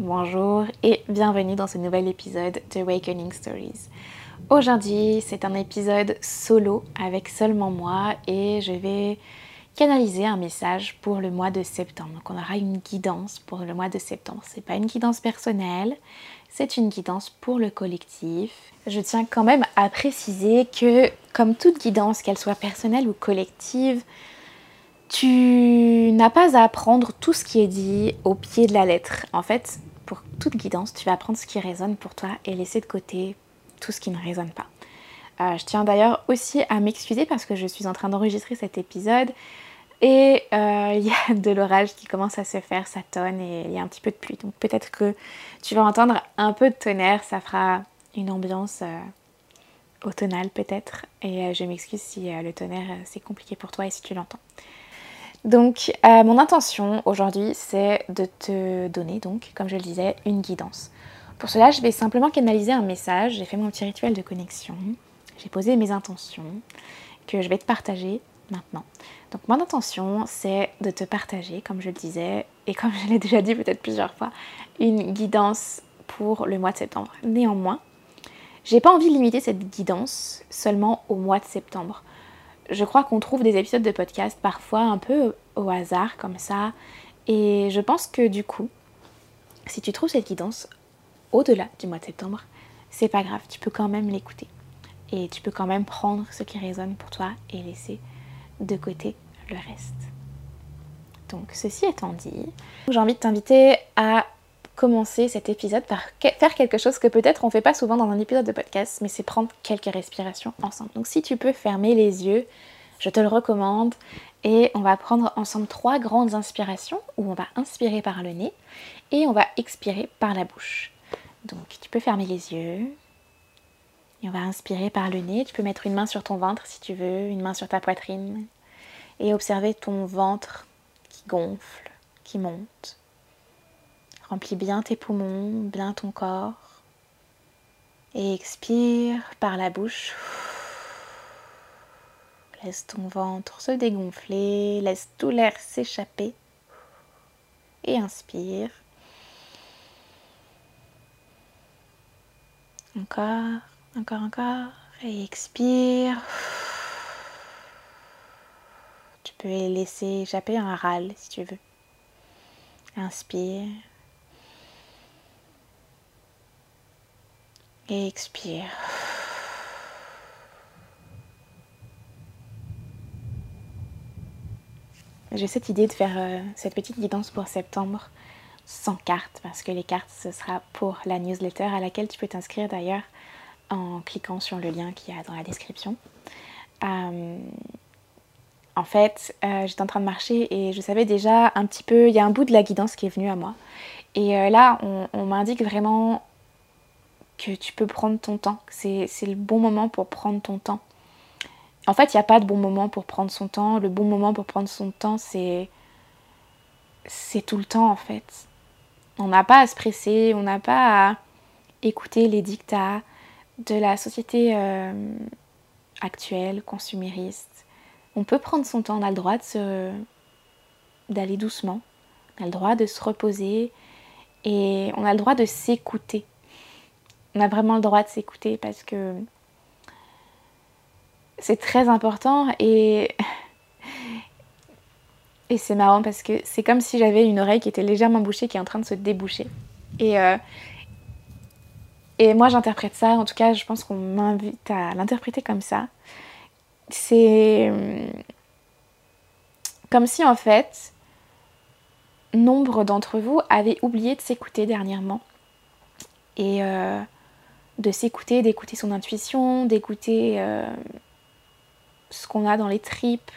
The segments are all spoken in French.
Bonjour et bienvenue dans ce nouvel épisode de Awakening Stories. Aujourd'hui, c'est un épisode solo avec seulement moi et je vais canaliser un message pour le mois de septembre. Donc on aura une guidance pour le mois de septembre. C'est pas une guidance personnelle, c'est une guidance pour le collectif. Je tiens quand même à préciser que comme toute guidance, qu'elle soit personnelle ou collective, tu n'as pas à apprendre tout ce qui est dit au pied de la lettre. En fait, pour toute guidance, tu vas apprendre ce qui résonne pour toi et laisser de côté tout ce qui ne résonne pas. Euh, je tiens d'ailleurs aussi à m'excuser parce que je suis en train d'enregistrer cet épisode et euh, il y a de l'orage qui commence à se faire, ça tonne et il y a un petit peu de pluie. Donc peut-être que tu vas entendre un peu de tonnerre, ça fera une ambiance euh, automnale peut-être. Et je m'excuse si le tonnerre c'est compliqué pour toi et si tu l'entends. Donc mon intention aujourd'hui c'est de te donner donc comme je le disais une guidance. Pour cela je vais simplement canaliser un message, j'ai fait mon petit rituel de connexion, j'ai posé mes intentions que je vais te partager maintenant. Donc mon intention c'est de te partager comme je le disais et comme je l'ai déjà dit peut-être plusieurs fois une guidance pour le mois de septembre. Néanmoins j'ai pas envie de limiter cette guidance seulement au mois de septembre je crois qu'on trouve des épisodes de podcast parfois un peu au hasard comme ça. Et je pense que du coup, si tu trouves cette guidance au-delà du mois de septembre, c'est pas grave, tu peux quand même l'écouter. Et tu peux quand même prendre ce qui résonne pour toi et laisser de côté le reste. Donc ceci étant dit, j'ai envie de t'inviter à commencer cet épisode par faire quelque chose que peut-être on fait pas souvent dans un épisode de podcast, mais c'est prendre quelques respirations ensemble. Donc si tu peux fermer les yeux, je te le recommande. Et on va prendre ensemble trois grandes inspirations où on va inspirer par le nez et on va expirer par la bouche. Donc tu peux fermer les yeux et on va inspirer par le nez. Tu peux mettre une main sur ton ventre si tu veux, une main sur ta poitrine et observer ton ventre qui gonfle, qui monte. Remplis bien tes poumons, bien ton corps. Et expire par la bouche. Laisse ton ventre se dégonfler, laisse tout l'air s'échapper. Et inspire. Encore, encore, encore. Et expire. Tu peux laisser échapper un râle si tu veux. Inspire. Et expire. J'ai cette idée de faire euh, cette petite guidance pour septembre sans carte parce que les cartes ce sera pour la newsletter à laquelle tu peux t'inscrire d'ailleurs en cliquant sur le lien qu'il y a dans la description. Euh, en fait, euh, j'étais en train de marcher et je savais déjà un petit peu, il y a un bout de la guidance qui est venu à moi. Et là, on m'indique vraiment que tu peux prendre ton temps. C'est le bon moment pour prendre ton temps. En fait, il n'y a pas de bon moment pour prendre son temps. Le bon moment pour prendre son temps, c'est. C'est tout le temps en fait. On n'a pas à se presser, on n'a pas à écouter les dictats de la société euh, actuelle, consumériste. On peut prendre son temps, on a le droit d'aller doucement, on a le droit de se reposer et on a le droit de s'écouter on a vraiment le droit de s'écouter parce que c'est très important et et c'est marrant parce que c'est comme si j'avais une oreille qui était légèrement bouchée qui est en train de se déboucher. Et euh, et moi j'interprète ça. En tout cas je pense qu'on m'invite à l'interpréter comme ça. C'est hum, comme si en fait nombre d'entre vous avaient oublié de s'écouter dernièrement. Et euh, de s'écouter, d'écouter son intuition, d'écouter euh, ce qu'on a dans les tripes,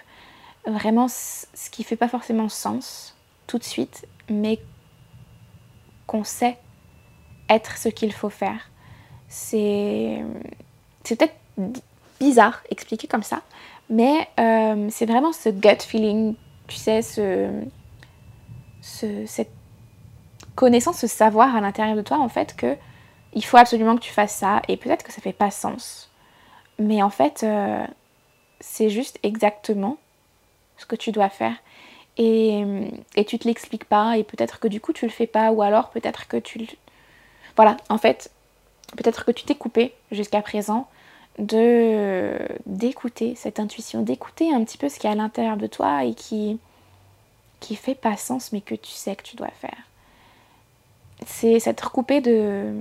vraiment ce qui fait pas forcément sens tout de suite, mais qu'on sait être ce qu'il faut faire. C'est peut-être bizarre expliqué comme ça, mais euh, c'est vraiment ce gut feeling, tu sais, ce, ce, cette connaissance, ce savoir à l'intérieur de toi en fait que il faut absolument que tu fasses ça et peut-être que ça fait pas sens. Mais en fait, euh, c'est juste exactement ce que tu dois faire. et, et tu te l'expliques pas et peut-être que du coup tu le fais pas ou alors peut-être que tu le... Voilà, en fait, peut-être que tu t'es coupé jusqu'à présent de d'écouter cette intuition, d'écouter un petit peu ce qui est à l'intérieur de toi et qui qui fait pas sens mais que tu sais que tu dois faire. C'est s'être coupé de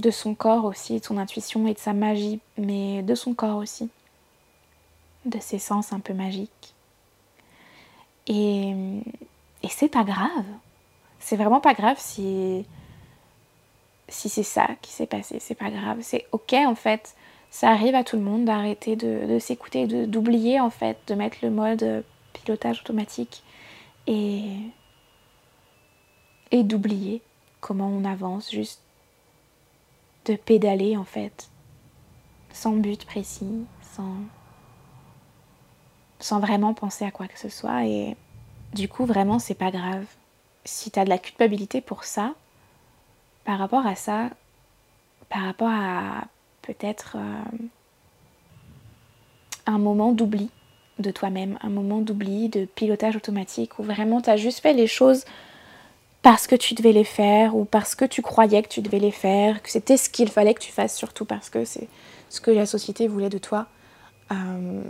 de son corps aussi, de son intuition et de sa magie, mais de son corps aussi, de ses sens un peu magiques. Et, et c'est pas grave. C'est vraiment pas grave si si c'est ça qui s'est passé, c'est pas grave, c'est ok en fait. Ça arrive à tout le monde d'arrêter de, de s'écouter, d'oublier en fait, de mettre le mode pilotage automatique et, et d'oublier comment on avance, juste de pédaler en fait, sans but précis, sans, sans vraiment penser à quoi que ce soit. Et du coup, vraiment, c'est pas grave. Si tu as de la culpabilité pour ça, par rapport à ça, par rapport à peut-être euh, un moment d'oubli de toi-même, un moment d'oubli, de pilotage automatique, où vraiment tu as juste fait les choses parce que tu devais les faire ou parce que tu croyais que tu devais les faire, que c'était ce qu'il fallait que tu fasses, surtout parce que c'est ce que la société voulait de toi. Euh,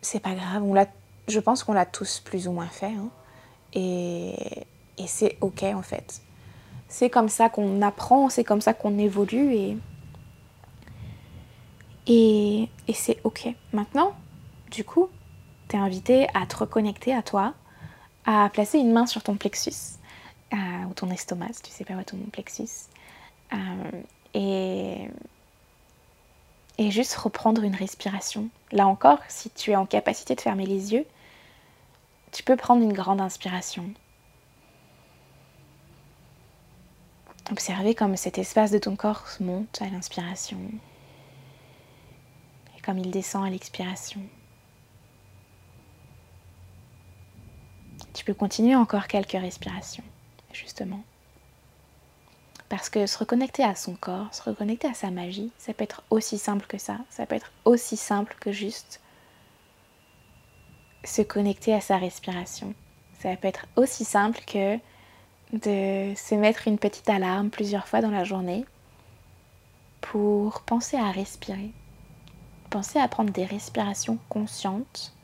c'est pas grave, on je pense qu'on l'a tous plus ou moins fait. Hein. et, c'est ok en fait. C'est comme ça qu'on apprend, c'est comme ça qu'on évolue et, et, c'est ok. Maintenant, du coup, tu es invité à te reconnecter à toi, à placer une main sur ton plexus euh, ou ton estomac, si tu sais pas où est ton plexus, euh, et, et juste reprendre une respiration. Là encore, si tu es en capacité de fermer les yeux, tu peux prendre une grande inspiration Observez comme cet espace de ton corps monte à l'inspiration et comme il descend à l'expiration. Tu peux continuer encore quelques respirations, justement. Parce que se reconnecter à son corps, se reconnecter à sa magie, ça peut être aussi simple que ça. Ça peut être aussi simple que juste se connecter à sa respiration. Ça peut être aussi simple que de se mettre une petite alarme plusieurs fois dans la journée pour penser à respirer. Penser à prendre des respirations conscientes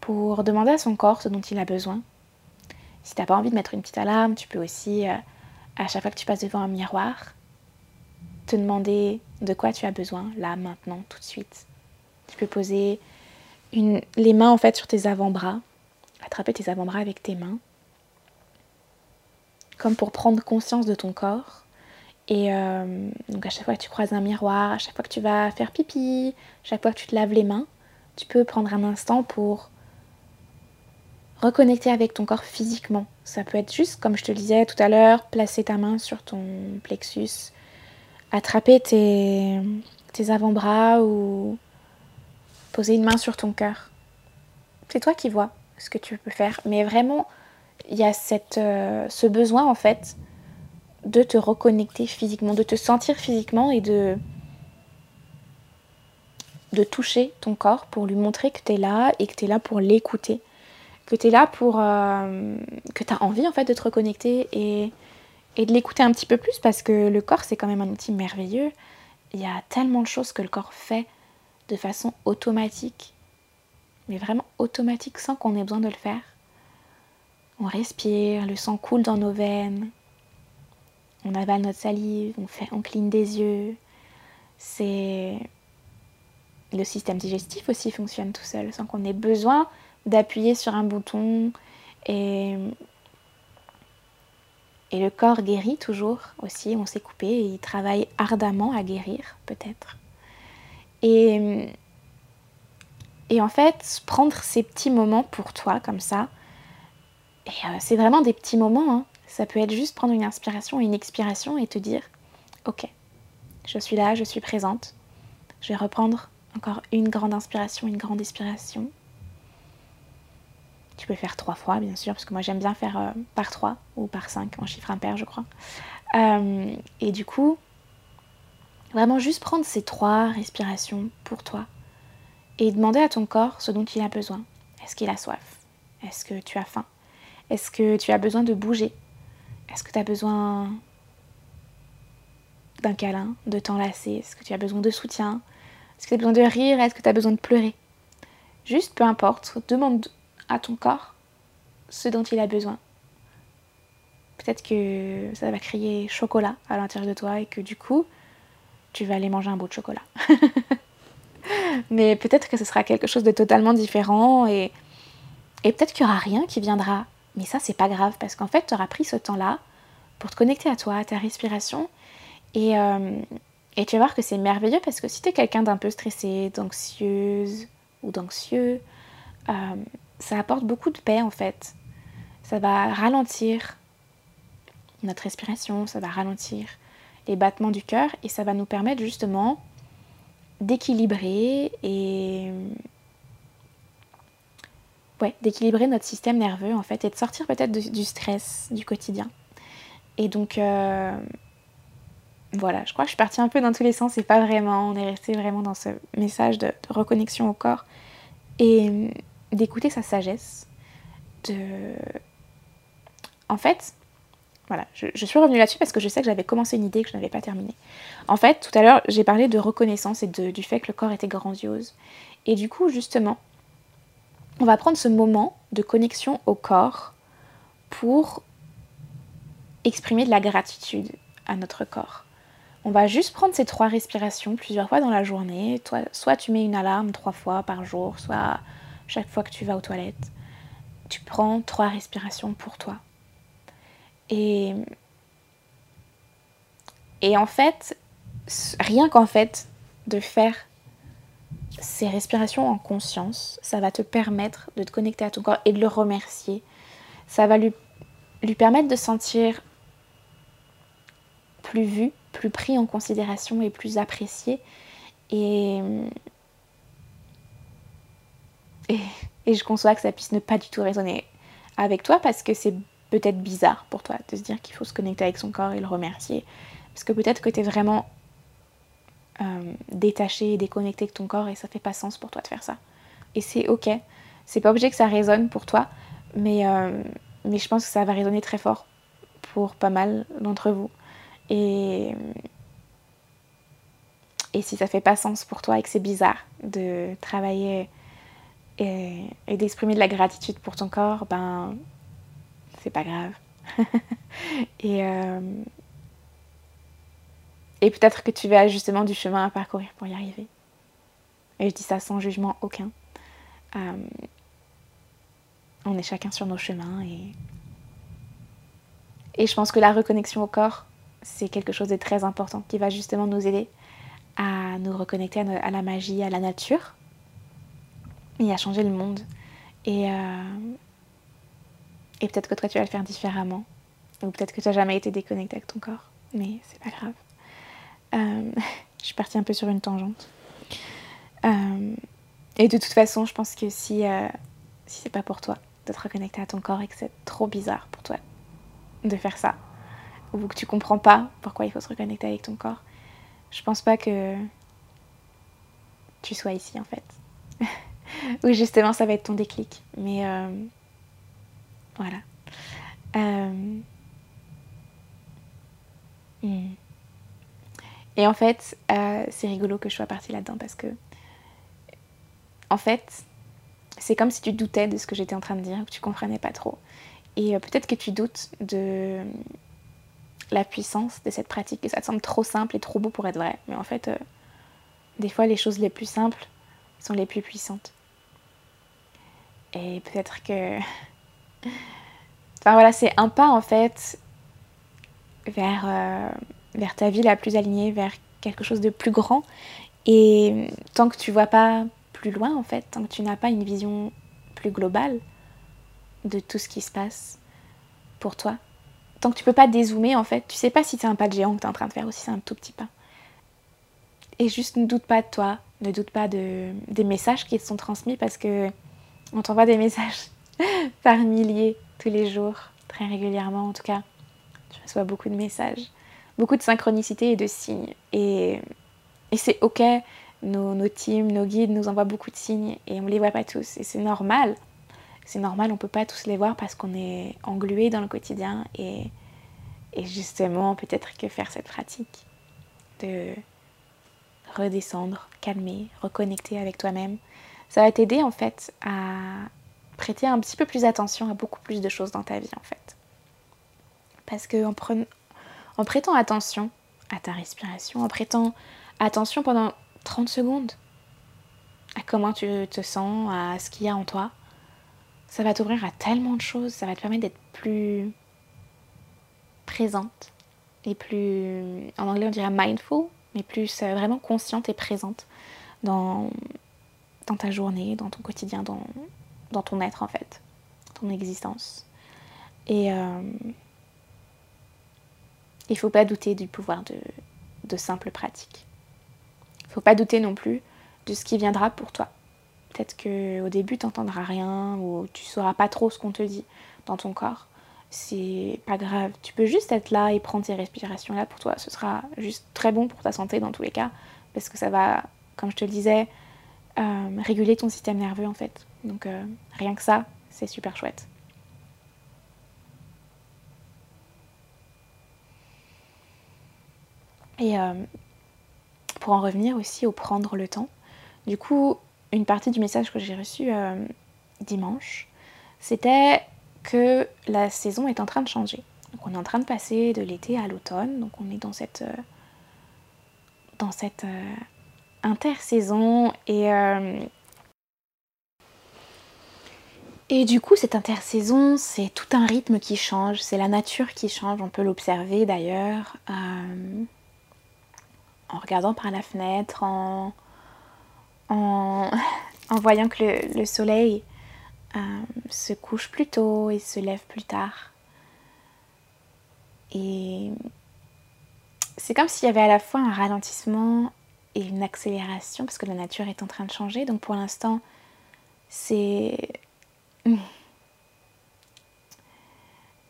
pour demander à son corps ce dont il a besoin. Si tu n'as pas envie de mettre une petite alarme, tu peux aussi, euh, à chaque fois que tu passes devant un miroir, te demander de quoi tu as besoin, là, maintenant, tout de suite. Tu peux poser les mains en fait sur tes avant-bras, attraper tes avant-bras avec tes mains comme pour prendre conscience de ton corps. Et euh, donc à chaque fois que tu croises un miroir, à chaque fois que tu vas faire pipi, à chaque fois que tu te laves les mains, tu peux prendre un instant pour reconnecter avec ton corps physiquement. Ça peut être juste, comme je te disais tout à l'heure, placer ta main sur ton plexus, attraper tes, avant-bras ou poser une main sur ton cœur. C'est toi qui vois ce que tu peux faire. Mais vraiment, il y a euh, ce besoin en fait de te reconnecter physiquement, de te sentir physiquement et de, de toucher ton corps pour lui montrer que tu es là et que tu es là pour l'écouter. Que tu es là pour... Euh, que tu as envie en fait de te reconnecter et, de l'écouter un petit peu plus parce que le corps c'est quand même un outil merveilleux. Il y a tellement de choses que le corps fait de façon automatique. Mais vraiment automatique sans qu'on ait besoin de le faire. On respire, le sang coule dans nos veines. On avale notre salive, on, fait, on cligne des yeux. C'est le système digestif aussi fonctionne tout seul sans qu'on ait besoin d'appuyer sur un bouton et le corps guérit toujours aussi, on s'est coupé et il travaille ardemment à guérir peut-être. Et, et en fait, prendre ces petits moments pour toi comme ça, et euh, c'est vraiment des petits moments. Hein. Ça peut être juste prendre une inspiration et une expiration et te dire Ok, je suis là, je suis présente. Je vais reprendre encore une grande inspiration, une grande expiration. Tu peux faire trois fois, bien sûr, parce que moi j'aime bien faire euh, par trois ou par cinq en chiffre impair, je crois. Euh, et du coup, vraiment juste prendre ces trois respirations pour toi et demander à ton corps ce dont il a besoin. Est-ce qu'il a soif? Est-ce que tu as faim? Est-ce que tu as besoin de bouger? Est-ce que tu as besoin d'un câlin, de t'enlacer? Est-ce que tu as besoin de soutien? Est-ce que tu as besoin de rire? Est-ce que tu as besoin de pleurer? Juste, peu importe, demande à ton corps ce dont il a besoin. Peut-être que ça va crier chocolat à l'intérieur de toi et que du coup, tu vas aller manger un bout de chocolat. Mais peut-être que ce sera quelque chose de totalement différent et, et peut-être qu'il n'y aura rien qui viendra. Mais ça, c'est pas grave parce qu'en fait, tu auras pris ce temps-là pour te connecter à toi, à ta respiration. Et, euh, et tu vas voir que c'est merveilleux parce que si tu es quelqu'un d'un peu stressé, d'anxieuse ou d'anxieux, euh, ça apporte beaucoup de paix en fait. Ça va ralentir notre respiration, ça va ralentir les battements du cœur et ça va nous permettre justement d'équilibrer et ouais, d'équilibrer notre système nerveux en fait et de sortir peut-être du stress du quotidien. Et donc euh, voilà, je crois que je suis partie un peu dans tous les sens et pas vraiment, on est resté vraiment dans ce message de, de reconnexion au corps et d'écouter sa sagesse, de en fait, voilà, je, suis revenue là-dessus parce que je sais que j'avais commencé une idée que je n'avais pas terminée. En fait, tout à l'heure, j'ai parlé de reconnaissance et du fait que le corps était grandiose. Et du coup, justement, on va prendre ce moment de connexion au corps pour exprimer de la gratitude à notre corps. On va juste prendre ces trois respirations plusieurs fois dans la journée. Soit tu mets une alarme trois fois par jour, soit chaque fois que tu vas aux toilettes. Tu prends trois respirations pour toi. Et, et en fait, rien qu'en fait de faire ces respirations en conscience, ça va te permettre de te connecter à ton corps et de le remercier. Ça va lui, lui permettre de sentir plus vu, plus pris en considération et plus apprécié. Et, et, je conçois que ça puisse ne pas du tout résonner avec toi parce que c'est peut-être bizarre pour toi de se dire qu'il faut se connecter avec son corps et le remercier. Parce que peut-être que tu es vraiment euh, détaché et déconnecté avec ton corps et ça fait pas sens pour toi de faire ça. Et c'est ok. C'est pas obligé que ça résonne pour toi, mais, euh, mais je pense que ça va résonner très fort pour pas mal d'entre vous. Et, et si ça fait pas sens pour toi et que c'est bizarre de travailler et, d'exprimer de la gratitude pour ton corps, ben c'est pas grave. et euh, et peut-être que tu vas justement du chemin à parcourir pour y arriver. Et je dis ça sans jugement aucun. Euh, on est chacun sur nos chemins et et je pense que la reconnexion au corps, c'est quelque chose de très important qui va justement nous aider à nous reconnecter à, la magie, à la nature et à changer le monde. Et, euh, et peut-être que toi, tu vas le faire différemment. Ou peut-être que tu n'as jamais été déconnecté avec ton corps. Mais c'est pas grave. Euh, je suis partie un peu sur une tangente. Euh, et de toute façon, je pense que si, si c'est pas pour toi de te reconnecter à ton corps et que c'est trop bizarre pour toi de faire ça, ou que tu comprends pas pourquoi il faut se reconnecter avec ton corps, je pense pas que tu sois ici en fait. ou justement ça va être ton déclic. Mais voilà. Euh, hmm. Et en fait, euh, c'est rigolo que je sois partie là-dedans parce que, en fait, c'est comme si tu doutais de ce que j'étais en train de dire, que tu comprenais pas trop. Et euh, peut-être que tu doutes de la puissance de cette pratique, que ça te semble trop simple et trop beau pour être vrai. Mais en fait, des fois, les choses les plus simples sont les plus puissantes. Et peut-être que Enfin voilà, c'est un pas en fait vers, euh, vers ta vie la plus alignée, vers quelque chose de plus grand. Et tant que tu vois pas plus loin en fait, tant que tu n'as pas une vision plus globale de tout ce qui se passe pour toi, tant que tu peux pas dézoomer en fait, tu sais pas si c'est un pas de géant que tu es en train de faire ou si c'est un tout petit pas. Et juste ne doute pas de toi, ne doute pas de, des messages qui te sont transmis parce que on t'envoie des messages par milliers tous les jours, très régulièrement en tout cas. Je reçois beaucoup de messages, beaucoup de synchronicité et de signes. Et, c'est ok, nos, teams, nos guides nous envoient beaucoup de signes et on ne les voit pas tous. Et c'est normal. C'est normal, on peut pas tous les voir parce qu'on est englué dans le quotidien et justement peut-être que faire cette pratique de redescendre, calmer, reconnecter avec toi-même, ça va t'aider en fait à prêter un petit peu plus attention à beaucoup plus de choses dans ta vie en fait. Parce que en, en prêtant attention à ta respiration, en prêtant attention pendant 30 secondes à comment tu te sens, à ce qu'il y a en toi, ça va t'ouvrir à tellement de choses, ça va te permettre d'être plus présente et plus, en anglais on dirait mindful, mais plus euh, vraiment consciente et présente dans, dans ta journée, dans ton quotidien, dans, dans ton être en fait, ton existence. Et euh, il faut pas douter du pouvoir de, de simples pratiques. Il faut pas douter non plus de ce qui viendra pour toi. Peut-être qu'au début, tu n'entendras rien ou tu sauras pas trop ce qu'on te dit dans ton corps. C'est pas grave. Tu peux juste être là et prendre tes respirations là pour toi. Ce sera juste très bon pour ta santé dans tous les cas. Parce que ça va, comme je te le disais, euh, réguler ton système nerveux en fait. Donc euh, rien que ça, c'est super chouette. Et euh, pour en revenir aussi au prendre le temps, du coup, une partie du message que j'ai reçu dimanche, c'était que la saison est en train de changer. Donc on est en train de passer de l'été à l'automne, donc on est dans cette, dans cette intersaison et euh, et du coup cette intersaison c'est tout un rythme qui change, c'est la nature qui change, on peut l'observer d'ailleurs euh, en regardant par la fenêtre, en, en, voyant que le, soleil euh, se couche plus tôt et se lève plus tard. Et c'est comme s'il y avait à la fois un ralentissement et une accélération parce que la nature est en train de changer. Donc pour l'instant, c'est... Hmm.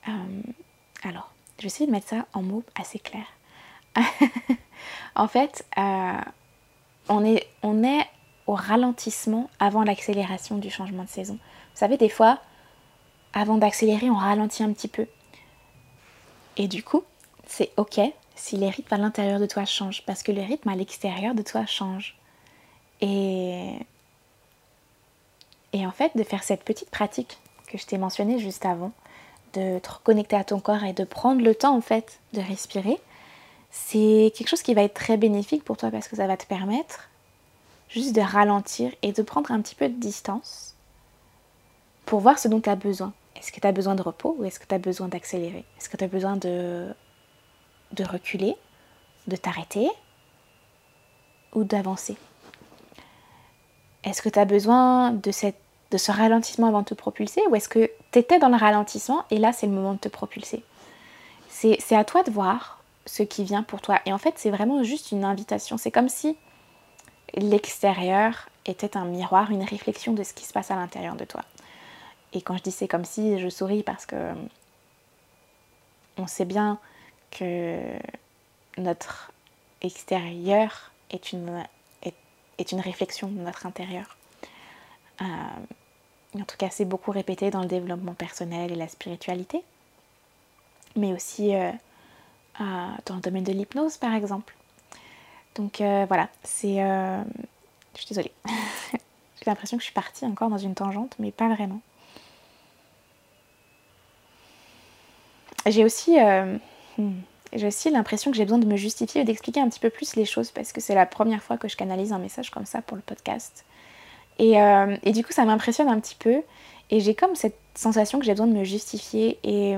Euh, alors, je vais de mettre ça en mots assez clairs. en fait, euh, on, est, on est au ralentissement avant l'accélération du changement de saison. Vous savez, des fois, avant d'accélérer, on ralentit un petit peu. Et du coup, c'est ok si les rythmes à l'intérieur de toi changent, parce que les rythmes à l'extérieur de toi changent. Et, et en fait, de faire cette petite pratique que je t'ai mentionnée juste avant, de te reconnecter à ton corps et de prendre le temps en fait de respirer, c'est quelque chose qui va être très bénéfique pour toi parce que ça va te permettre juste de ralentir et de prendre un petit peu de distance pour voir ce dont tu as besoin. Est-ce que tu as besoin de repos ou est-ce que tu as besoin d'accélérer? Est-ce que tu as besoin de de reculer, de t'arrêter ou d'avancer? Est-ce que tu as besoin de, cette, de ce ralentissement avant de te propulser ou est-ce que tu étais dans le ralentissement et là c'est le moment de te propulser? C'est à toi de voir ce qui vient pour toi. Et en fait c'est vraiment juste une invitation. C'est comme si l'extérieur était un miroir, une réflexion de ce qui se passe à l'intérieur de toi. Et quand je dis c'est comme si, je souris parce que on sait bien que notre extérieur est une, est, une réflexion de notre intérieur. Euh, en tout cas, c'est beaucoup répété dans le développement personnel et la spiritualité, mais aussi euh, euh, dans le domaine de l'hypnose, par exemple. Donc voilà, c'est... je suis désolée. J'ai l'impression que je suis partie encore dans une tangente, mais pas vraiment. J'ai aussi Hmm. J'ai aussi l'impression que j'ai besoin de me justifier et d'expliquer un petit peu plus les choses parce que c'est la première fois que je canalise un message comme ça pour le podcast. Et, euh, et du coup, ça m'impressionne un petit peu. Et j'ai comme cette sensation que j'ai besoin de me justifier. Et,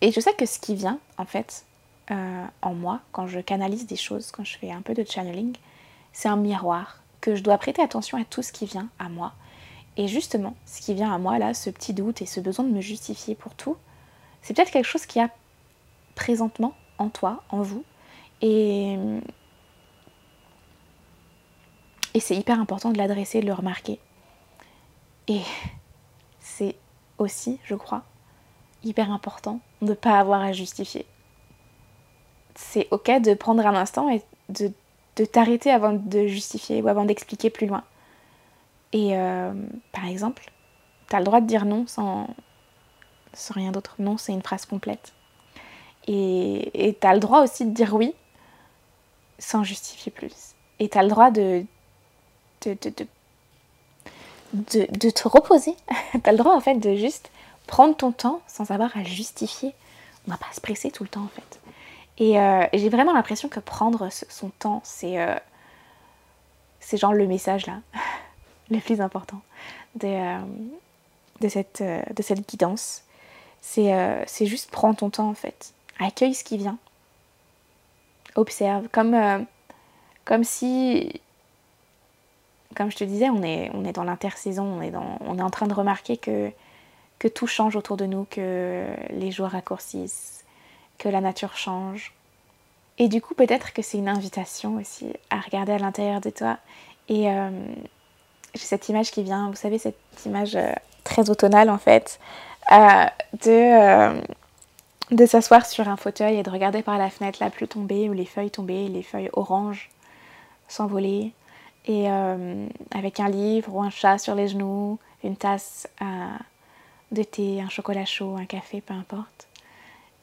et je sais que ce qui vient, en fait, euh, en moi, quand je canalise des choses, quand je fais un peu de channeling, c'est un miroir, que je dois prêter attention à tout ce qui vient à moi. Et justement, ce qui vient à moi, là, ce petit doute et ce besoin de me justifier pour tout, c'est peut-être quelque chose qui a présentement en toi, en vous. Et, et c'est hyper important de l'adresser, de le remarquer. Et c'est aussi, je crois, hyper important de ne pas avoir à justifier. C'est ok de prendre un instant et de, t'arrêter avant de justifier ou avant d'expliquer plus loin. Et euh, par exemple, Tu as le droit de dire non sans rien d'autre. Non, c'est une phrase complète. Et tu as le droit aussi de dire oui sans justifier plus. Et tu as le droit de, de, de, de, te reposer. tu as le droit en fait de juste prendre ton temps sans avoir à justifier. On va pas se presser tout le temps en fait. Et, euh, j'ai vraiment l'impression que prendre son temps, c'est euh, c'est genre le message là, le plus important de, euh, de, cette, de cette guidance. C'est juste prendre ton temps en fait. Accueille ce qui vient. Observe. Comme, comme si, comme je te disais, on est, on est dans l'intersaison, on, est on est en train de remarquer que, que tout change autour de nous, que les jours raccourcissent, que la nature change. Et du coup, peut-être que c'est une invitation aussi à regarder à l'intérieur de toi. Et euh, j'ai cette image qui vient, vous savez, cette image euh, très automnale en fait, euh, de, de s'asseoir sur un fauteuil et de regarder par la fenêtre la pluie tomber ou les feuilles tomber, les feuilles oranges s'envoler. Et avec un livre ou un chat sur les genoux, une tasse de thé, un chocolat chaud, un café, peu importe.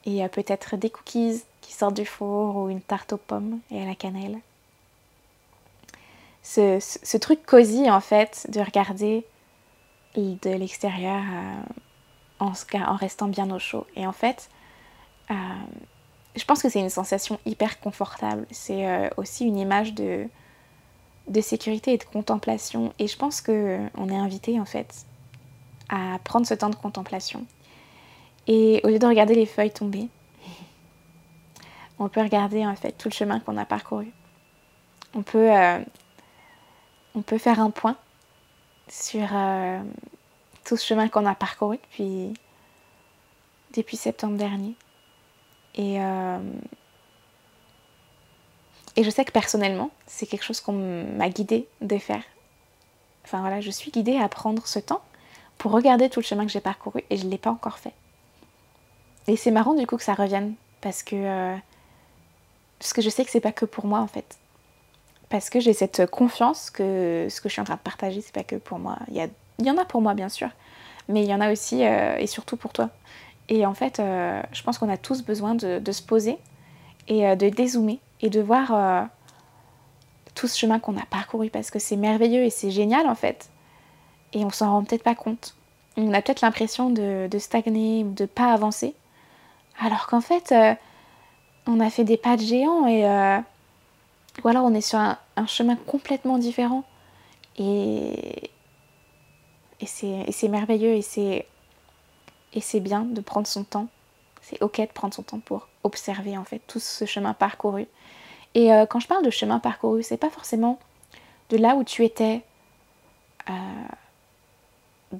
Et peut-être des cookies qui sortent du four ou une tarte aux pommes et à la cannelle. Ce, ce, truc cosy en fait de regarder de l'extérieur euh, en, en, restant bien au chaud. Et en fait, euh, je pense que c'est une sensation hyper confortable. C'est euh, aussi une image de, de sécurité et de contemplation. Et je pense qu'on est invité en fait à prendre ce temps de contemplation. Et au lieu de regarder les feuilles tomber, on peut regarder en fait tout le chemin qu'on a parcouru. On peut, euh, on peut faire un point sur euh, tout ce chemin qu'on a parcouru depuis, depuis septembre dernier. Et, euh, et je sais que personnellement, c'est quelque chose qu'on m'a guidée de faire. Enfin voilà, je suis guidée à prendre ce temps pour regarder tout le chemin que j'ai parcouru et je ne l'ai pas encore fait. Et c'est marrant du coup que ça revienne parce que parce que je sais que c'est pas que pour moi en fait. Parce que j'ai cette confiance que ce que je suis en train de partager, c'est pas que pour moi. Il y, y, en a pour moi bien sûr, mais il y en a aussi euh, et surtout pour toi. Et en fait, euh, je pense qu'on a tous besoin de, se poser et euh, de dézoomer et de voir tout ce chemin qu'on a parcouru parce que c'est merveilleux et c'est génial en fait. Et on s'en rend peut-être pas compte. On a peut-être l'impression de, de, stagner, de pas avancer. Alors qu'en fait, on a fait des pas de géants et euh, ou alors on est sur un, chemin complètement différent et, et c'est merveilleux et c'est et c'est bien de prendre son temps c'est ok de prendre son temps pour observer en fait tout ce chemin parcouru et euh, quand je parle de chemin parcouru c'est pas forcément de là où tu étais euh,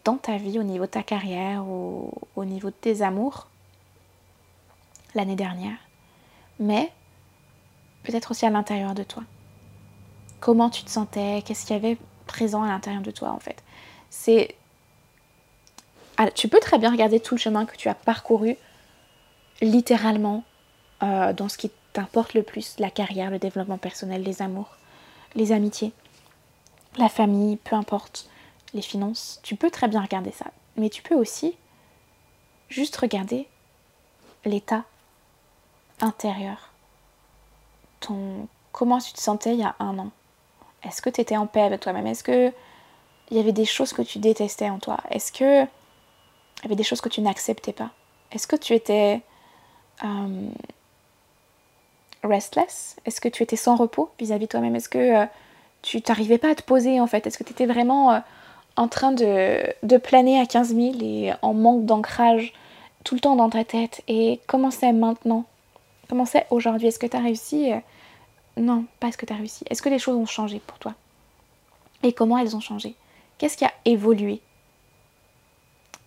dans ta vie au niveau de ta carrière ou au niveau de tes amours l'année dernière mais peut-être aussi à l'intérieur de toi. Comment tu te sentais, qu'est-ce qu'il y avait présent à l'intérieur de toi en fait? C'est tu peux très bien regarder tout le chemin que tu as parcouru littéralement euh, dans ce qui t'importe le plus, la carrière, le développement personnel, les amours, les amitiés, la famille, peu importe, les finances. Tu peux très bien regarder ça. Mais tu peux aussi juste regarder l'état intérieur. Ton, comment tu te sentais il y a un an Est-ce que tu étais en paix avec toi-même? Est-ce que il y avait des choses que tu détestais en toi? Est-ce que il y avait des choses que tu n'acceptais pas. Est-ce que tu étais euh, restless? Est-ce que tu étais sans repos vis-à-vis de toi-même? Est-ce que euh, tu n'arrivais pas à te poser en fait? Est-ce que tu étais vraiment euh, en train de, de, planer à 15 000 et en manque d'ancrage tout le temps dans ta tête? Et comment c'est maintenant? Comment c'est aujourd'hui? Est-ce que tu as réussi Non, pas est-ce que tu as réussi. Est-ce que les choses ont changé pour toi? Et comment elles ont changé? Qu'est-ce qui a évolué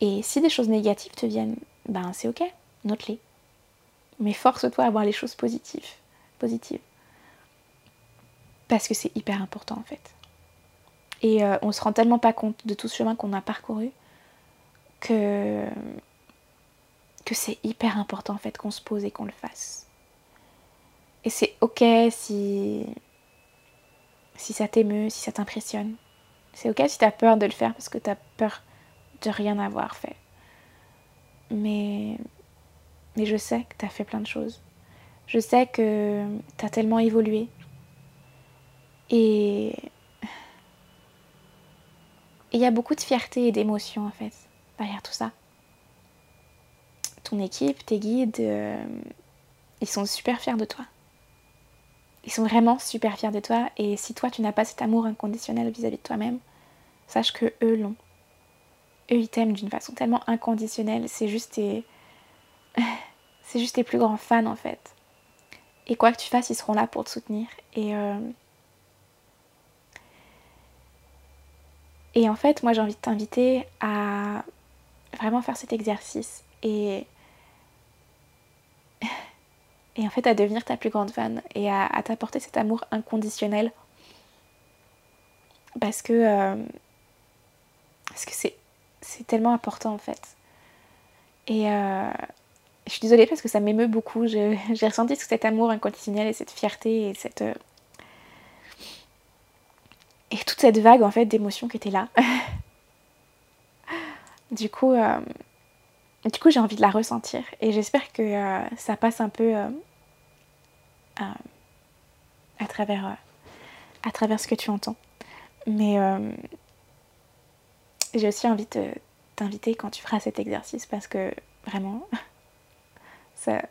Et si des choses négatives te viennent, ben c'est ok, note-les. Mais force-toi à voir les choses positives. positives. Parce que c'est hyper important en fait. Et euh, on se rend tellement pas compte de tout ce chemin qu'on a parcouru que, que c'est hyper important en fait qu'on se pose et qu'on le fasse. Et c'est ok si, si ça t'émeut, si ça t'impressionne. C'est ok si tu as peur de le faire parce que tu as peur de rien avoir fait. Mais, mais je sais que tu as fait plein de choses. Je sais que tu as tellement évolué. Et il y a beaucoup de fierté et d'émotion en fait derrière tout ça. Ton équipe, tes guides, euh, ils sont super fiers de toi. Ils sont vraiment super fiers de toi et si toi tu n'as pas cet amour inconditionnel vis-à-vis de toi-même, sache que eux l'ont. Eux ils t'aiment d'une façon tellement inconditionnelle, c'est juste tes c'est juste tes plus grands fans en fait. Et quoi que tu fasses, ils seront là pour te soutenir et euh, Et en fait, moi j'ai envie de t'inviter à vraiment faire cet exercice et et en fait à devenir ta plus grande fan et à, t'apporter cet amour inconditionnel parce que euh, parce que c'est c'est tellement important en fait. Et euh, je suis désolée parce que ça m'émeut beaucoup. J'ai ressenti cet amour inconditionnel et cette fierté et cette euh, et toute cette vague en fait d'émotions qui était là. Du coup du coup, j'ai envie de la ressentir. Et j'espère que euh, ça passe un peu euh, à, travers, euh, à travers ce que tu entends. Mais j'ai aussi envie de t'inviter quand tu feras cet exercice parce que vraiment, ça,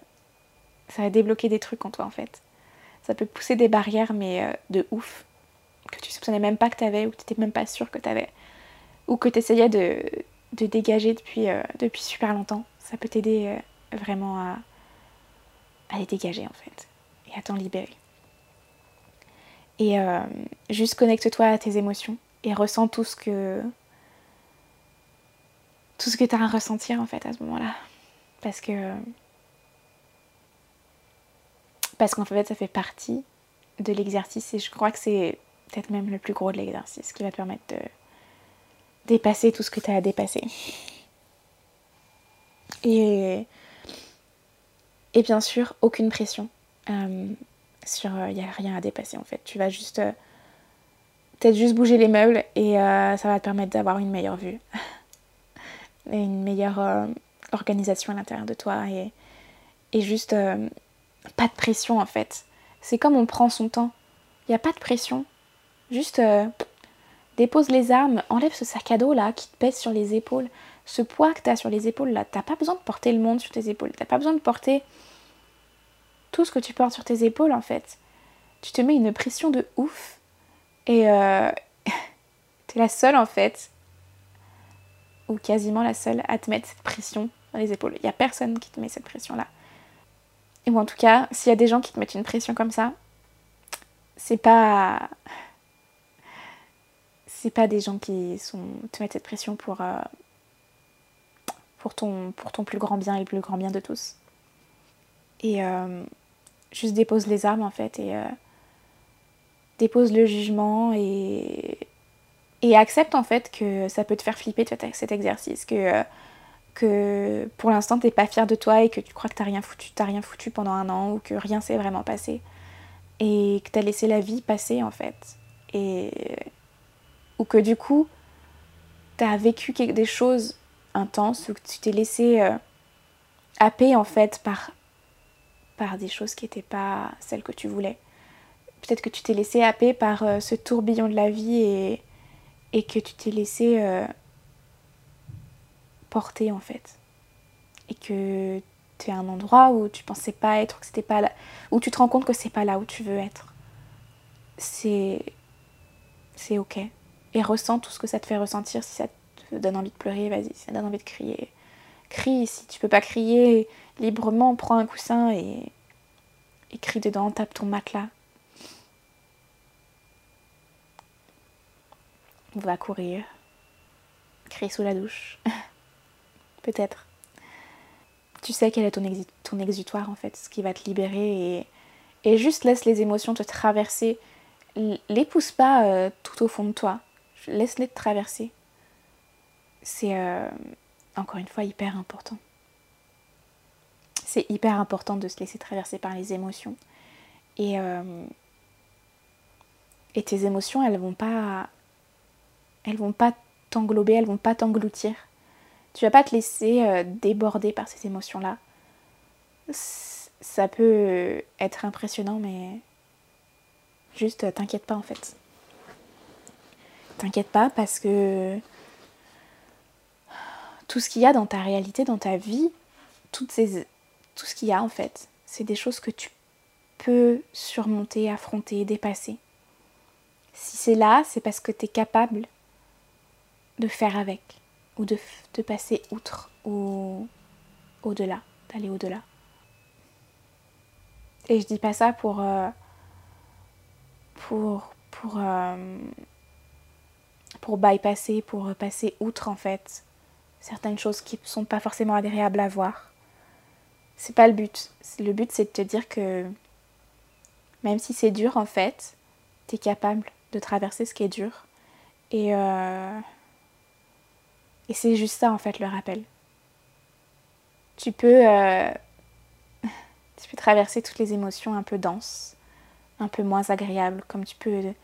ça va débloquer des trucs en toi en fait. Ça peut pousser des barrières, mais de ouf, que tu soupçonnais même pas que tu avais ou que tu n'étais même pas sûr que tu avais. Ou que tu essayais de, de dégager depuis, euh, depuis super longtemps. Ça peut t'aider euh, vraiment à, à les dégager en fait et à t'en libérer. Et euh, juste connecte-toi à tes émotions et ressens tout ce que tout ce que tu as à ressentir en fait à ce moment-là. Parce que parce qu'en fait ça fait partie de l'exercice et je crois que c'est peut-être même le plus gros de l'exercice qui va te permettre de dépasser tout ce que tu as à dépasser. Et, et bien sûr, aucune pression. Euh, sur il euh, n'y a rien à dépasser en fait. Tu vas juste euh, peut-être juste bouger les meubles et ça va te permettre d'avoir une meilleure vue et une meilleure organisation à l'intérieur de toi et, et juste pas de pression en fait. C'est comme on prend son temps. Il n'y a pas de pression. Juste Dépose les armes, enlève ce sac à dos là qui te pèse sur les épaules. Ce poids que tu as sur les épaules là, t'as pas besoin de porter le monde sur tes épaules. T'as pas besoin de porter tout ce que tu portes sur tes épaules en fait. Tu te mets une pression de ouf et euh, t'es la seule en fait, ou quasiment la seule à te mettre cette pression dans les épaules. Il y a personne qui te met cette pression là. Ou en tout cas, s'il y a des gens qui te mettent une pression comme ça, c'est pas c'est pas des gens qui sont, te mettent cette pression pour, euh, pour, ton, pour ton plus grand bien et le plus grand bien de tous. Et euh, juste dépose les armes en fait et euh, dépose le jugement et, et accepte en fait que ça peut te faire flipper cet exercice, que, que pour l'instant t'es pas fier de toi et que tu crois que t'as rien foutu, t'as rien foutu pendant un an ou que rien s'est vraiment passé et que t'as laissé la vie passer en fait. Et ou que du coup, tu as vécu des choses intenses ou que tu t'es laissé euh, happer en fait par, par des choses qui n'étaient pas celles que tu voulais. Peut-être que tu t'es laissé happer par euh, ce tourbillon de la vie et, et que tu t'es laissé euh, porter en fait. Et que tu es à un endroit où tu pensais pas être, c'était pas où tu te rends compte que c'est pas là où tu veux être. C'est c'est ok et ressens tout ce que ça te fait ressentir. Si ça te donne envie de pleurer, vas-y. Si ça te donne envie de crier, crie. Si tu peux pas crier librement, prends un coussin et crie dedans, tape ton matelas. Va courir. Crie sous la douche. Peut-être. Tu sais quel est ton, exutoire en fait, ce qui va te libérer et, juste laisse les émotions te traverser. Les pousse pas euh, tout au fond de toi laisse-les te traverser. C'est euh, encore une fois hyper important. C'est hyper important de se laisser traverser par les émotions. Et, euh, tes émotions, elles vont pas elles vont pas t'englober, elles vont pas t'engloutir. Tu vas pas te laisser euh, déborder par ces émotions-là. Ça peut être impressionnant, mais juste t'inquiète pas en fait. T'inquiète pas parce que tout ce qu'il y a dans ta réalité, dans ta vie, tout ce qu'il y a en fait, c'est des choses que tu peux surmonter, affronter, dépasser. Si c'est là, c'est parce que tu es capable de faire avec, ou de, de passer outre, ou au-delà, d'aller au-delà. Et je dis pas ça pour. Euh, pour. pour. Euh, pour bypasser, pour passer outre en fait certaines choses qui sont pas forcément agréables à voir. C'est pas le but. Le but c'est de te dire que même si c'est dur en fait, tu es capable de traverser ce qui est dur. Et, euh, et c'est juste ça en fait le rappel. Tu peux, euh, tu peux traverser toutes les émotions un peu denses, un peu moins agréables, comme tu peux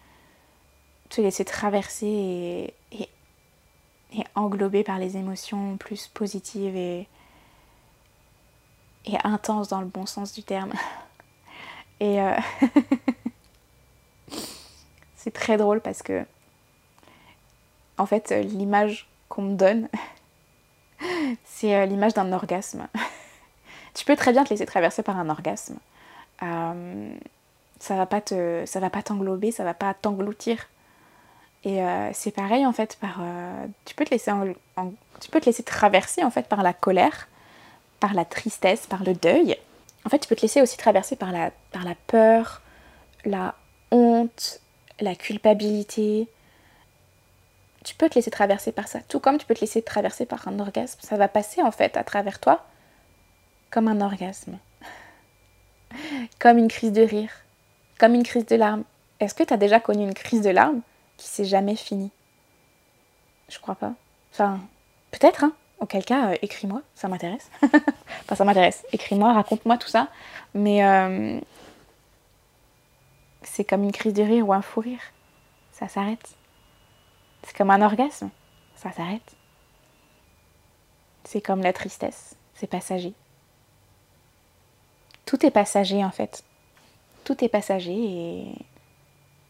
te laisser traverser et, englober par les émotions plus positives et, intenses dans le bon sens du terme. Et euh, c'est très drôle parce que, en fait, l'image qu'on me donne, c'est euh, l'image d'un orgasme. tu peux très bien te laisser traverser par un orgasme. Euh, ça va pas te, ça va pas t'englober, ça va pas t'engloutir. Et c'est pareil en fait par, tu peux te laisser, tu peux te laisser traverser en fait par la colère, par la tristesse, par le deuil en fait, tu peux te laisser aussi traverser par la, par la peur, la honte, la culpabilité. Tu peux te laisser traverser par ça, tout comme tu peux te laisser traverser par un orgasme. Ça va passer en fait à travers toi comme un orgasme, comme une crise de rire, comme une crise de larmes. Est-ce que tu as déjà connu une crise de larmes qui s'est jamais finie? Je crois pas. Enfin, peut-être, hein Auquel cas, euh, écris-moi, ça m'intéresse. enfin, ça m'intéresse. Écris-moi, raconte-moi tout ça. Mais euh, c'est comme une crise de rire ou un fou rire. Ça s'arrête. C'est comme un orgasme. Ça s'arrête. C'est comme la tristesse. C'est passager. Tout est passager en fait. Tout est passager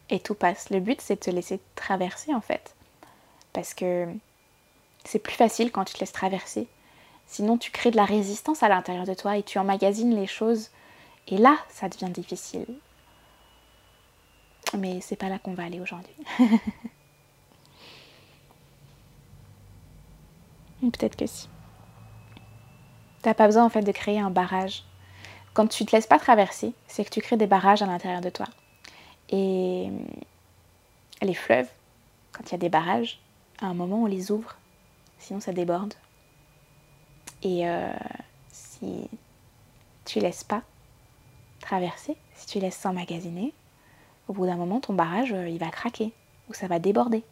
et, tout passe. Le but c'est de te laisser traverser en fait. Parce que c'est plus facile quand tu te laisses traverser. Sinon, tu crées de la résistance à l'intérieur de toi et tu emmagasines les choses. Et là, ça devient difficile. Mais c'est pas là qu'on va aller aujourd'hui. Peut-être que si. T'as pas besoin en fait de créer un barrage. Quand tu te laisses pas traverser, c'est que tu crées des barrages à l'intérieur de toi. Et les fleuves, quand il y a des barrages, à un moment on les ouvre sinon ça déborde. Et euh, si tu laisses pas traverser, si tu laisses s'emmagasiner, au bout d'un moment, ton barrage, euh, il va craquer ou ça va déborder.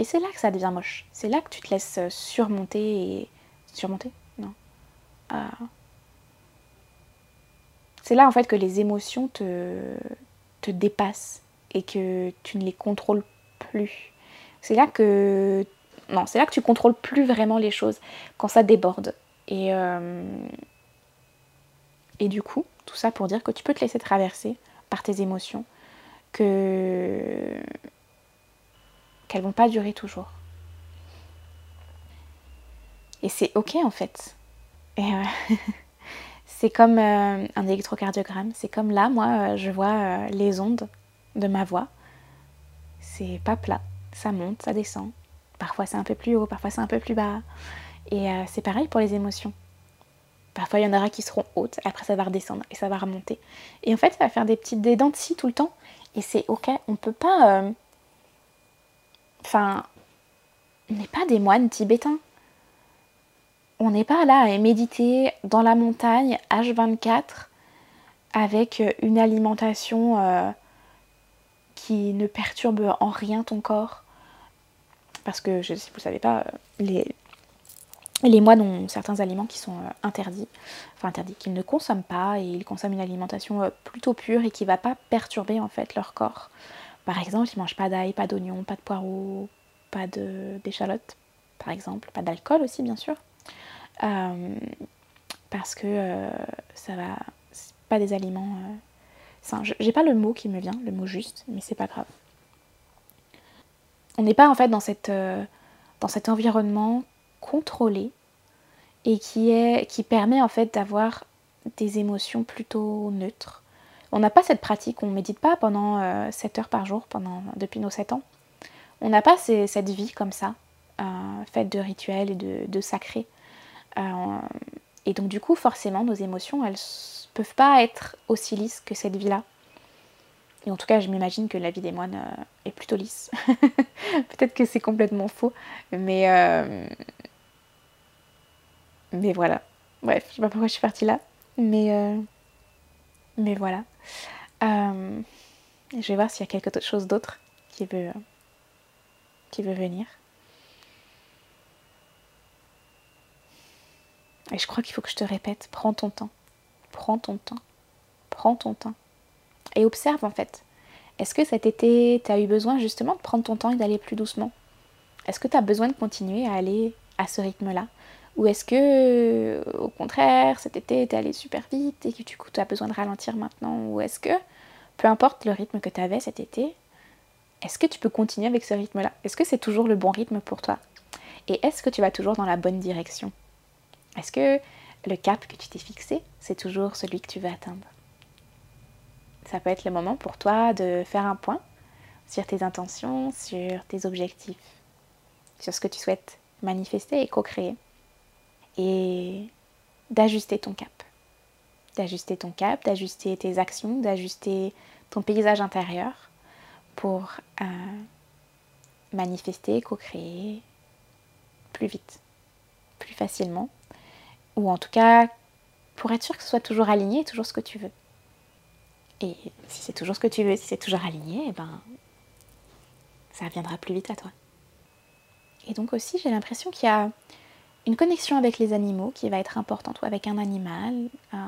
Et c'est là que ça devient moche. C'est là que tu te laisses euh, surmonter et... Surmonter Non. C'est là en fait que les émotions te, te dépassent et que tu ne les contrôles plus. C'est là que non, c'est là que tu contrôles plus vraiment les choses, quand ça déborde. Et, euh, et du coup, tout ça pour dire que tu peux te laisser traverser par tes émotions, que qu'elles vont pas durer toujours. Et c'est ok en fait. Euh, c'est comme euh, un électrocardiogramme. C'est comme là, moi, je vois les ondes de ma voix. C'est pas plat. Ça monte, ça descend. Parfois c'est un peu plus haut, parfois c'est un peu plus bas. Et euh, c'est pareil pour les émotions. Parfois il y en aura qui seront hautes, après ça va redescendre et ça va remonter. Et en fait ça va faire des petites dents tout le temps. Et c'est ok, on peut pas... Euh, enfin, on n'est pas des moines tibétains. On n'est pas là à méditer dans la montagne H24 avec une alimentation qui ne perturbe en rien ton corps parce que si vous ne savez pas, les, les moines ont certains aliments qui sont euh, interdits, enfin interdits, qu'ils ne consomment pas et ils consomment une alimentation euh, plutôt pure et qui ne va pas perturber en fait leur corps. Par exemple, ils mangent pas d'ail, pas d'oignon, pas de poireaux, pas d'échalotes, par exemple, pas d'alcool aussi bien sûr, euh, parce que euh, ça va, c'est pas des aliments. Euh, j'ai pas le mot qui me vient, le mot juste, mais c'est pas grave. On n'est pas en fait dans, cette, dans cet environnement contrôlé et qui, est, qui permet en fait d'avoir des émotions plutôt neutres. On n'a pas cette pratique, on ne médite pas pendant 7 heures par jour depuis nos 7 ans. On n'a pas cette vie comme ça, euh, faite de rituels et de, sacrés. Euh, et donc du coup, forcément, nos émotions, elles peuvent pas être aussi lisses que cette vie-là. Et en tout cas, je m'imagine que la vie des moines euh, est plutôt lisse. Peut-être que c'est complètement faux, mais mais voilà. Bref, je sais pas pourquoi je suis partie là, mais mais voilà. je vais voir s'il y a quelque chose d'autre qui veut qui veut venir. Et je crois qu'il faut que je te répète, prends ton temps, prends ton temps, prends ton temps. Et observe en fait. Est-ce que cet été, tu as eu besoin justement de prendre ton temps et d'aller plus doucement? Est-ce que tu as besoin de continuer à aller à ce rythme-là? Ou est-ce que, au contraire, cet été, tu es allé super vite et que du coup, tu as besoin de ralentir maintenant Ou est-ce que, peu importe le rythme que tu avais cet été, est-ce que tu peux continuer avec ce rythme-là? Est-ce que c'est toujours le bon rythme pour toi? Et est-ce que tu vas toujours dans la bonne direction? Est-ce que le cap que tu t'es fixé, c'est toujours celui que tu veux atteindre? Ça peut être le moment pour toi de faire un point sur tes intentions, sur tes objectifs, sur ce que tu souhaites manifester et co-créer. Et d'ajuster ton cap. D'ajuster ton cap, d'ajuster tes actions, d'ajuster ton paysage intérieur pour euh, manifester, co-créer plus vite, plus facilement, ou en tout cas pour être sûr que ce soit toujours aligné, toujours ce que tu veux. Et si c'est toujours ce que tu veux, si c'est toujours aligné, eh ben, ça viendra plus vite à toi. Et donc aussi, j'ai l'impression qu'il y a une connexion avec les animaux qui va être importante, ou avec un animal. Euh,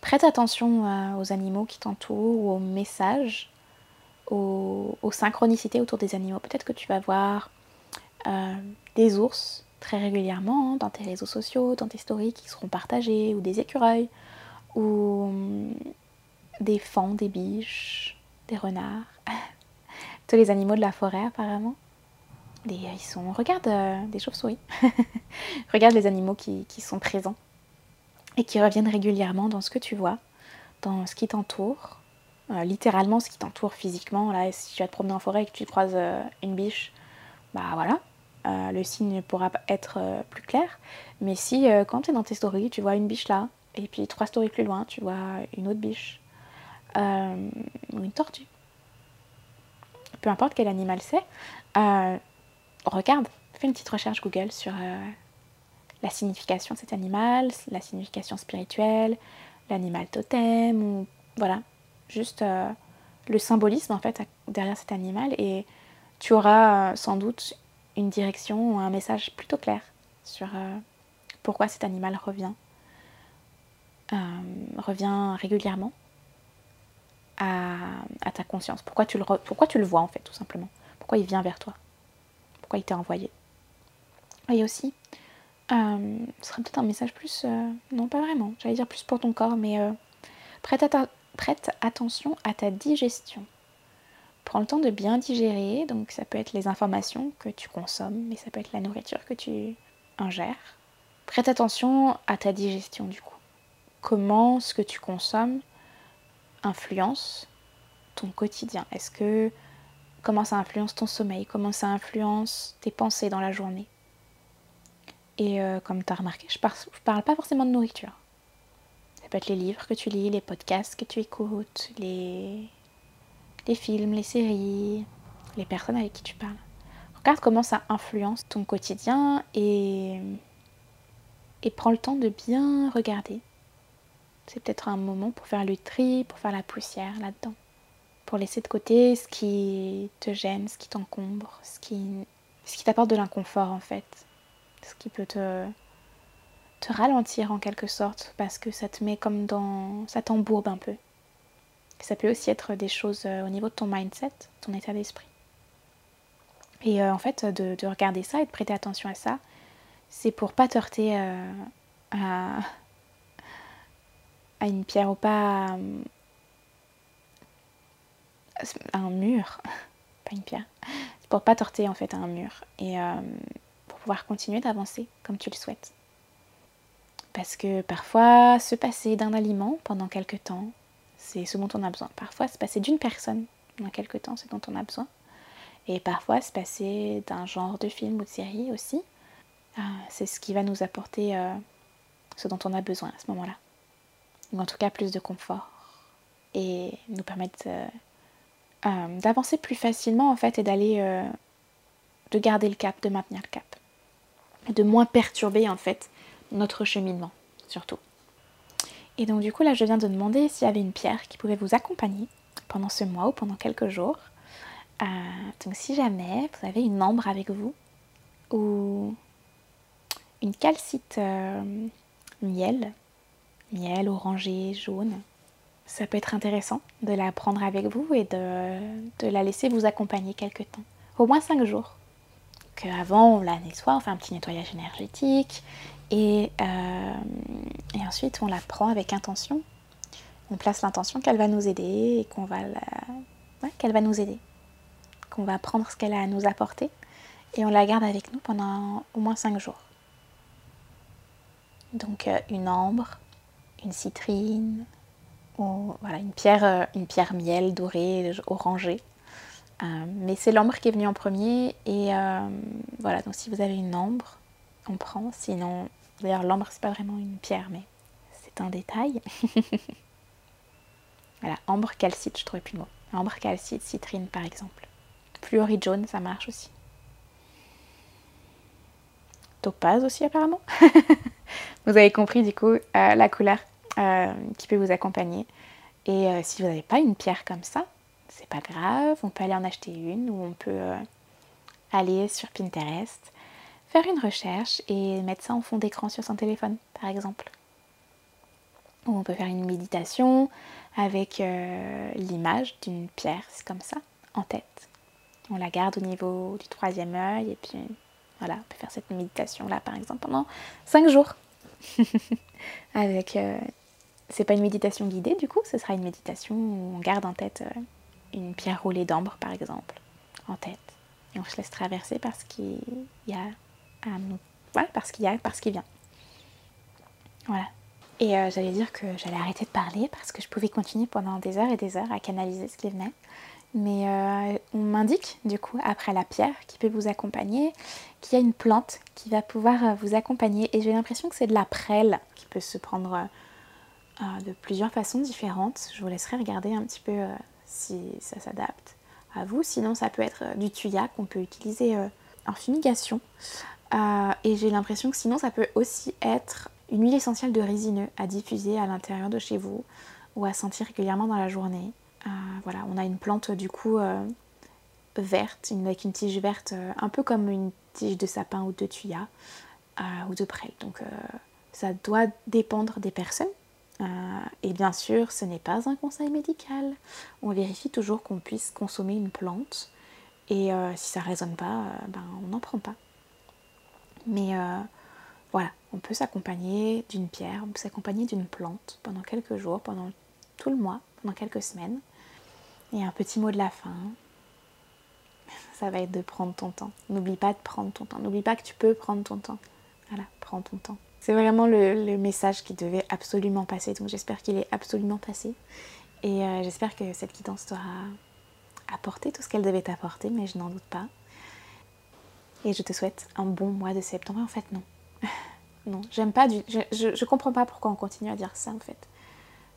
prête attention euh, aux animaux qui t'entourent ou aux messages aux, synchronicités autour des animaux. Peut-être que tu vas voir euh, des ours très régulièrement dans tes réseaux sociaux, dans tes stories qui seront partagés, ou des écureuils, ou hum, des fans, des biches, des renards, tous les animaux de la forêt apparemment. Des, ils sont, regarde euh, des chauves-souris, regarde les animaux qui, sont présents et qui reviennent régulièrement dans ce que tu vois, dans ce qui t'entoure, euh, littéralement ce qui t'entoure physiquement. Là, si tu vas te promener en forêt et que tu croises euh, une biche, bah voilà, euh, le signe pourra être plus clair. Mais si quand tu es dans tes stories, tu vois une biche là, et puis trois stories plus loin, tu vois une autre biche, ou une tortue, peu importe quel animal c'est, regarde, fais une petite recherche Google sur la signification de cet animal, la signification spirituelle, l'animal totem, ou voilà, juste euh, le symbolisme en fait derrière cet animal et tu auras euh, sans doute une direction ou un message plutôt clair sur euh, pourquoi cet animal revient, revient régulièrement à, ta conscience, pourquoi tu le vois en fait tout simplement, pourquoi il vient vers toi, il t'est envoyé. Et aussi, ce sera peut-être un message plus, non pas vraiment, j'allais dire plus pour ton corps, mais ta prête attention à ta digestion. Prends le temps de bien digérer, donc ça peut être les informations que tu consommes, mais ça peut être la nourriture que tu ingères. Prête attention à ta digestion du coup. Comment ce que tu consommes influence ton quotidien? Est-ce que comment ça influence ton sommeil? Comment ça influence tes pensées dans la journée? Et euh, comme tu as remarqué, je je parle pas forcément de nourriture peut être les livres que tu lis, les podcasts que tu écoutes, les, les films, les séries, les personnes avec qui tu parles. Regarde comment ça influence ton quotidien et, et prends le temps de bien regarder. C'est peut-être un moment pour faire le tri, pour faire la poussière là-dedans. Pour laisser de côté ce qui te gêne, ce qui t'encombre, ce qui, ce qui t'apporte de l'inconfort en fait. Ce qui peut te, te ralentir en quelque sorte parce que ça te met comme dans. ça t'embourbe un peu. Ça peut aussi être des choses euh, au niveau de ton mindset, ton état d'esprit. Et en fait, de, de, regarder ça et de prêter attention à ça, c'est pour pas te à, à, une pierre ou pas un mur, pas une pierre, pour pas torter en fait à un mur et pour pouvoir continuer d'avancer comme tu le souhaites. Parce que parfois, se passer d'un aliment pendant quelque temps, c'est ce dont on a besoin. Parfois, se passer d'une personne pendant quelque temps, c'est dont on a besoin. Et parfois, se passer d'un genre de film ou de série aussi, euh, c'est ce qui va nous apporter euh, ce dont on a besoin à ce moment-là. Ou en tout cas, plus de confort. Et nous permettre euh, d'avancer plus facilement en fait et d'aller, de garder le cap, de maintenir le cap. De moins perturber en fait notre cheminement, surtout. Et donc du coup là je viens de demander s'il y avait une pierre qui pouvait vous accompagner pendant ce mois ou pendant quelques jours. Euh, donc si jamais vous avez une ambre avec vous ou une calcite euh, miel, miel orangé, jaune, ça peut être intéressant de la prendre avec vous et de, de la laisser vous accompagner quelques temps, au moins 5 jours. Qu'avant on la nettoie, on fait un petit nettoyage énergétique et, euh, et, ensuite, on la prend avec intention. On place l'intention qu'elle va nous aider et qu'on va, qu'elle va nous aider. Qu'on va prendre ce qu'elle a à nous apporter et on la garde avec nous pendant au moins 5 jours. Donc euh, une ambre, une citrine, voilà, une pierre, euh, une pierre miel dorée, orangée. mais c'est l'ambre qui est venue en premier et voilà, donc si vous avez une ambre, on prend, sinon D'ailleurs, l'ambre, c'est pas vraiment une pierre, mais c'est un détail. voilà, ambre, calcite, je trouvais plus le mot. Ambre, calcite, citrine, par exemple. Fluorite jaune, ça marche aussi. Topaz aussi, apparemment. vous avez compris, du coup, euh, la couleur euh, qui peut vous accompagner. Et euh, si vous n'avez pas une pierre comme ça, c'est pas grave, on peut aller en acheter une ou on peut aller sur Pinterest faire une recherche et mettre ça en fond d'écran sur son téléphone, par exemple. Ou on peut faire une méditation avec euh, l'image d'une pierre, c'est comme ça, en tête. On la garde au niveau du troisième œil et puis voilà, on peut faire cette méditation-là, par exemple, pendant 5 jours. avec, euh, c'est pas une méditation guidée du coup, ce sera une méditation où on garde en tête euh, une pierre roulée d'ambre, par exemple, en tête. Et on se laisse traverser parce qu'il y a voilà, parce qu'il y a, parce qu'il vient. Voilà. Et euh, j'allais dire que j'allais arrêter de parler parce que je pouvais continuer pendant des heures et des heures à canaliser ce qui venait. Mais euh, on m'indique, du coup, après la pierre qui peut vous accompagner, qu'il y a une plante qui va pouvoir vous accompagner. Et j'ai l'impression que c'est de la prêle qui peut se prendre de plusieurs façons différentes. Je vous laisserai regarder un petit peu si ça s'adapte à vous. Sinon, ça peut être du tuya qu'on peut utiliser en fumigation. Euh, et j'ai l'impression que sinon ça peut aussi être une huile essentielle de résineux à diffuser à l'intérieur de chez vous ou à sentir régulièrement dans la journée. Euh, voilà, on a une plante du coup euh, verte, avec une tige verte un peu comme une tige de sapin ou de tuya ou de prêle. Donc ça doit dépendre des personnes. Et bien sûr, ce n'est pas un conseil médical. On vérifie toujours qu'on puisse consommer une plante. Et si ça ne résonne pas, ben, on n'en prend pas. Mais euh, voilà, on peut s'accompagner d'une pierre, on peut s'accompagner d'une plante pendant quelques jours, pendant tout le mois, pendant quelques semaines. Et un petit mot de la fin, ça va être de prendre ton temps. N'oublie pas de prendre ton temps. N'oublie pas que tu peux prendre ton temps. Voilà, prends ton temps. C'est vraiment le, message qui devait absolument passer. Donc j'espère qu'il est absolument passé. Et euh, j'espère que cette guidance t'aura apporté tout ce qu'elle devait t'apporter, mais je n'en doute pas. Et je te souhaite un bon mois de septembre. En fait, non. non, j'aime pas du. Je, comprends pas pourquoi on continue à dire ça en fait.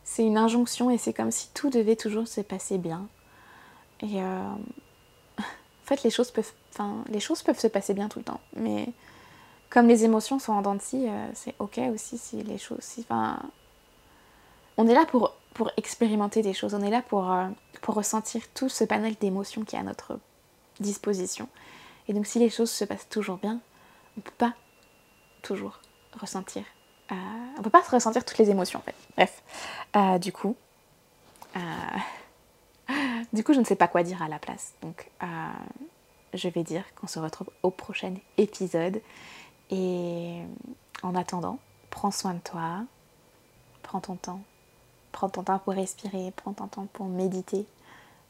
C'est une injonction et c'est comme si tout devait toujours se passer bien. Et euh, en fait, les choses peuvent. Les choses peuvent se passer bien tout le temps. Mais comme les émotions sont en dents euh, c'est ok aussi si les choses. Si, on est là pour, pour expérimenter des choses. On est là pour, euh, pour ressentir tout ce panel d'émotions qui est à notre disposition. Et donc si les choses se passent toujours bien, on ne peut pas toujours ressentir. Euh, on ne peut pas se ressentir toutes les émotions en fait. Bref. Du coup. Du coup, je ne sais pas quoi dire à la place. Donc je vais dire qu'on se retrouve au prochain épisode. Et en attendant, prends soin de toi, prends ton temps. Prends ton temps pour respirer, prends ton temps pour méditer,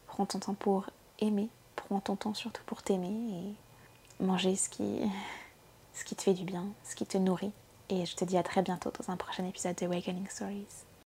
prends ton temps pour aimer, prends ton temps surtout pour t'aimer et manger ce qui, ce qui te fait du bien, ce qui te nourrit. Et je te dis à très bientôt dans un prochain épisode de Stories.